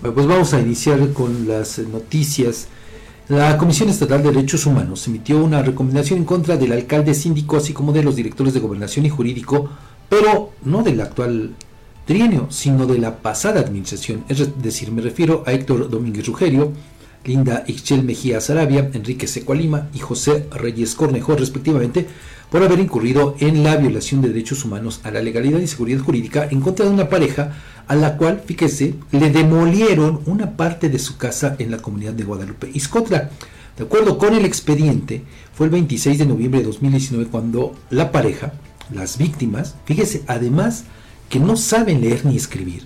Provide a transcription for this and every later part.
pues vamos a iniciar con las noticias. La Comisión Estatal de Derechos Humanos emitió una recomendación en contra del alcalde síndico, así como de los directores de gobernación y jurídico, pero no del actual trienio, sino de la pasada administración. Es decir, me refiero a Héctor Domínguez Rugerio, Linda Ixchel Mejía Sarabia, Enrique Secualima y José Reyes Cornejo, respectivamente, por haber incurrido en la violación de derechos humanos a la legalidad y seguridad jurídica en contra de una pareja a la cual, fíjese, le demolieron una parte de su casa en la comunidad de Guadalupe, Iscotla. De acuerdo con el expediente, fue el 26 de noviembre de 2019 cuando la pareja, las víctimas, fíjese, además que no saben leer ni escribir,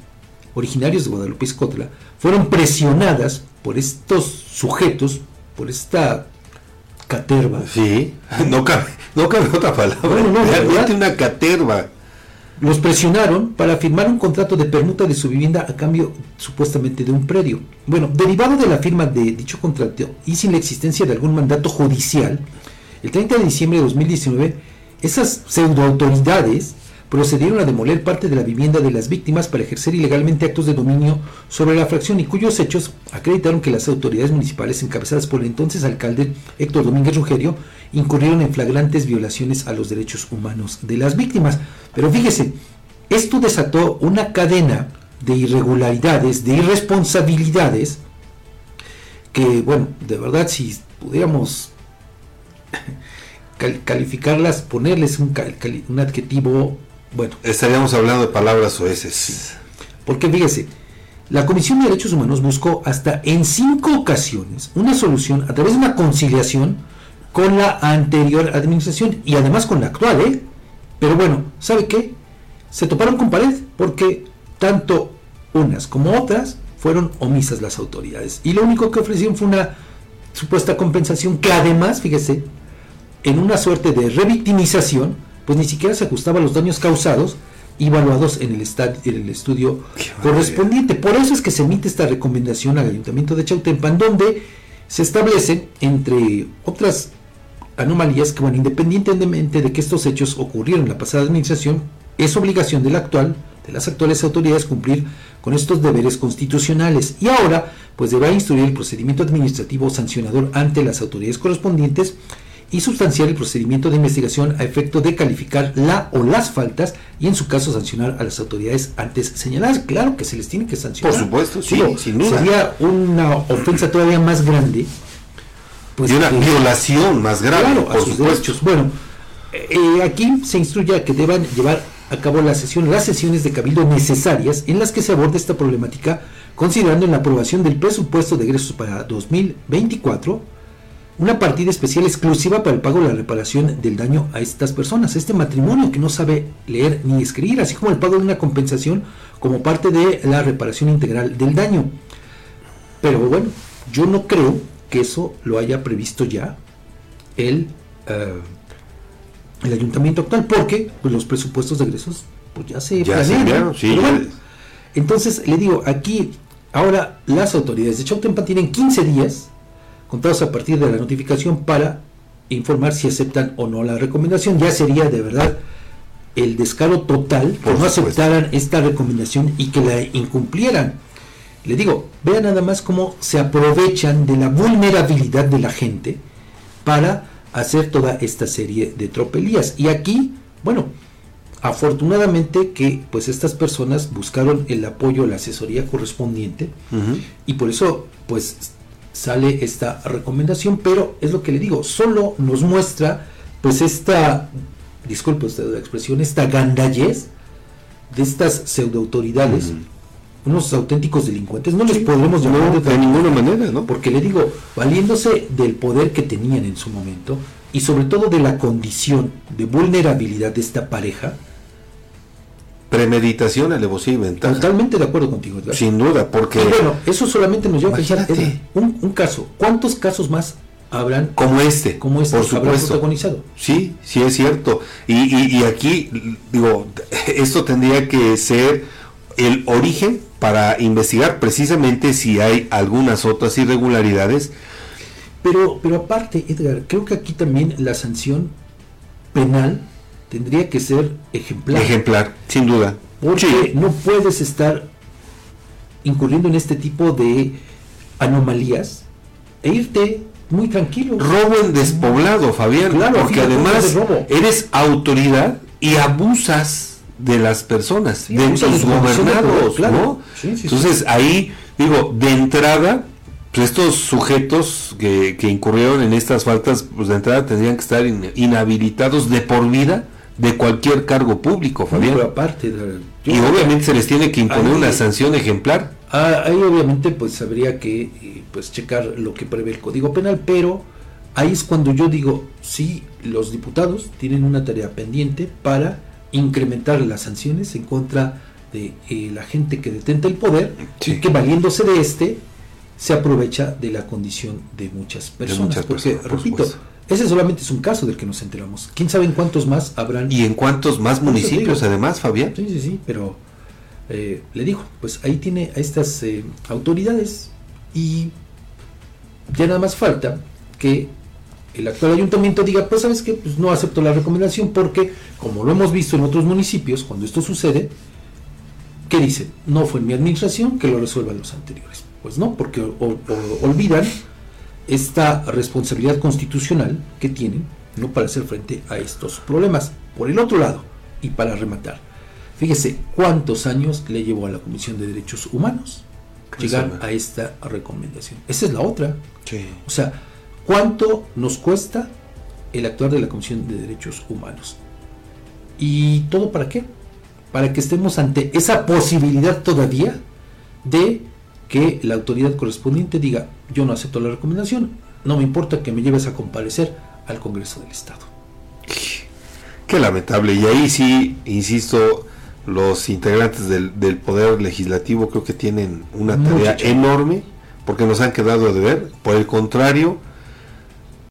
originarios de Guadalupe Iscotla, fueron presionadas por estos sujetos, por esta caterva. Sí, no cabe, no cabe otra palabra. Bueno, no, Realmente una caterva. Los presionaron para firmar un contrato de permuta de su vivienda a cambio supuestamente de un predio. Bueno, derivado de la firma de dicho contrato y sin la existencia de algún mandato judicial, el 30 de diciembre de 2019, esas pseudoautoridades procedieron a demoler parte de la vivienda de las víctimas para ejercer ilegalmente actos de dominio sobre la fracción y cuyos hechos acreditaron que las autoridades municipales encabezadas por el entonces alcalde Héctor Domínguez Rugerio incurrieron en flagrantes violaciones a los derechos humanos de las víctimas. Pero fíjese, esto desató una cadena de irregularidades, de irresponsabilidades, que bueno, de verdad si pudiéramos calificarlas, ponerles un, un adjetivo bueno. Estaríamos hablando de palabras oeces. Porque fíjese, la Comisión de Derechos Humanos buscó hasta en cinco ocasiones una solución a través de una conciliación con la anterior administración y además con la actual, ¿eh? Pero bueno, ¿sabe qué? Se toparon con pared porque tanto unas como otras fueron omisas las autoridades. Y lo único que ofrecieron fue una supuesta compensación que además, fíjese, en una suerte de revictimización, pues ni siquiera se ajustaba a los daños causados y evaluados en el, en el estudio correspondiente. Por eso es que se emite esta recomendación al Ayuntamiento de Chautempan, donde se establece, entre otras anomalías, que bueno, independientemente de que estos hechos ocurrieron en la pasada administración, es obligación de la actual, de las actuales autoridades cumplir con estos deberes constitucionales y ahora pues deberá instruir el procedimiento administrativo sancionador ante las autoridades correspondientes y sustanciar el procedimiento de investigación a efecto de calificar la o las faltas y en su caso sancionar a las autoridades antes señaladas. Claro que se les tiene que sancionar. Por supuesto, sí, sin duda. Sería una ofensa todavía más grande. Pues, y una violación más grave, a sus derechos. Bueno, eh, aquí se instruye a que deban llevar a cabo la sesión, las sesiones de cabildo necesarias en las que se aborde esta problemática, considerando en la aprobación del presupuesto de egresos para 2024 una partida especial exclusiva para el pago de la reparación del daño a estas personas, este matrimonio que no sabe leer ni escribir, así como el pago de una compensación como parte de la reparación integral del daño. Pero bueno, yo no creo que eso lo haya previsto ya el, eh, el ayuntamiento actual, porque pues, los presupuestos de egresos pues ya se planean. sí, entonces le digo, aquí ahora las autoridades de Chautempan tienen 15 días contados a partir de la notificación para informar si aceptan o no la recomendación. Ya sería de verdad el descaro total que no aceptaran esta recomendación y que la incumplieran. Le digo, vean nada más cómo se aprovechan de la vulnerabilidad de la gente para hacer toda esta serie de tropelías. Y aquí, bueno, afortunadamente que pues estas personas buscaron el apoyo, la asesoría correspondiente y por eso pues sale esta recomendación, pero es lo que le digo, solo nos muestra pues esta, disculpe usted la expresión, esta gandallez de estas pseudoautoridades, unos auténticos delincuentes, no les podremos llamar de, ninguna manera, ¿no? Porque le digo, valiéndose del poder que tenían en su momento y sobre todo de la condición de vulnerabilidad de esta pareja, Premeditación, alevosía y ventaja. Totalmente de acuerdo contigo, Sin duda, porque... bueno, eso solamente nos lleva a pensar un, un, caso. ¿Cuántos casos más habrán... Como este, como este por supuesto. protagonizado? Sí, sí es cierto. Y, y, aquí, digo, esto tendría que ser el origen para investigar precisamente si hay algunas otras irregularidades. Pero, pero aparte, Edgar, creo que aquí también la sanción penal tendría que ser ejemplar. Ejemplar, sin duda. Porque no puedes estar incurriendo en este tipo de anomalías e irte muy tranquilo. Robo en despoblado, Fabián, Claro, porque fíjate, además robo. eres autoridad y abusas de las personas, Sí, de tus gobernados, claro. ¿no? Sí, sí, Entonces ahí, digo, de entrada, pues estos sujetos que, que incurrieron en estas faltas, pues de entrada tendrían que estar in- inhabilitados de por vida de cualquier cargo público, Fabián. Aparte, y obviamente se les tiene que imponer Ahí- una sanción ejemplar. Ah, ahí obviamente pues habría que eh, pues checar lo que prevé el Código Penal, pero ahí es cuando yo digo, sí, los diputados tienen una tarea pendiente para incrementar las sanciones en contra de eh, la gente que detenta el poder Sí. y que valiéndose de este se aprovecha de la condición de muchas personas. muchas porque, personas, por repito, supuesto. Ese solamente es un caso del que nos enteramos. ¿Quién sabe en cuántos más habrán? Y en cuántos más municipios, además, Fabián. Sí, sí, sí, pero eh, le digo, pues ahí tiene a estas eh, autoridades y ya nada más falta que el actual ayuntamiento diga, pues sabes que pues no acepto la recomendación porque, como lo hemos visto en otros municipios, cuando esto sucede, ¿qué dicen? No fue en mi administración, que lo resuelvan los anteriores. Pues no, porque o- o- olvidan esta responsabilidad constitucional que tienen no para hacer frente a estos problemas. Por el otro lado, y para rematar, fíjese cuántos años le llevó a la Comisión de Derechos Humanos llegar a esta recomendación. Esa es la otra. Sí. O sea, ¿cuánto nos cuesta el actuar de la Comisión de Derechos Humanos? ¿Y todo para qué? Para que estemos ante esa posibilidad todavía de que la autoridad correspondiente diga, yo no acepto la recomendación, no me importa que me lleves a comparecer al Congreso del Estado. Qué lamentable. Y ahí sí, insisto, los integrantes del, del Poder Legislativo creo que tienen una tarea enorme porque nos han quedado de ver. Por el contrario,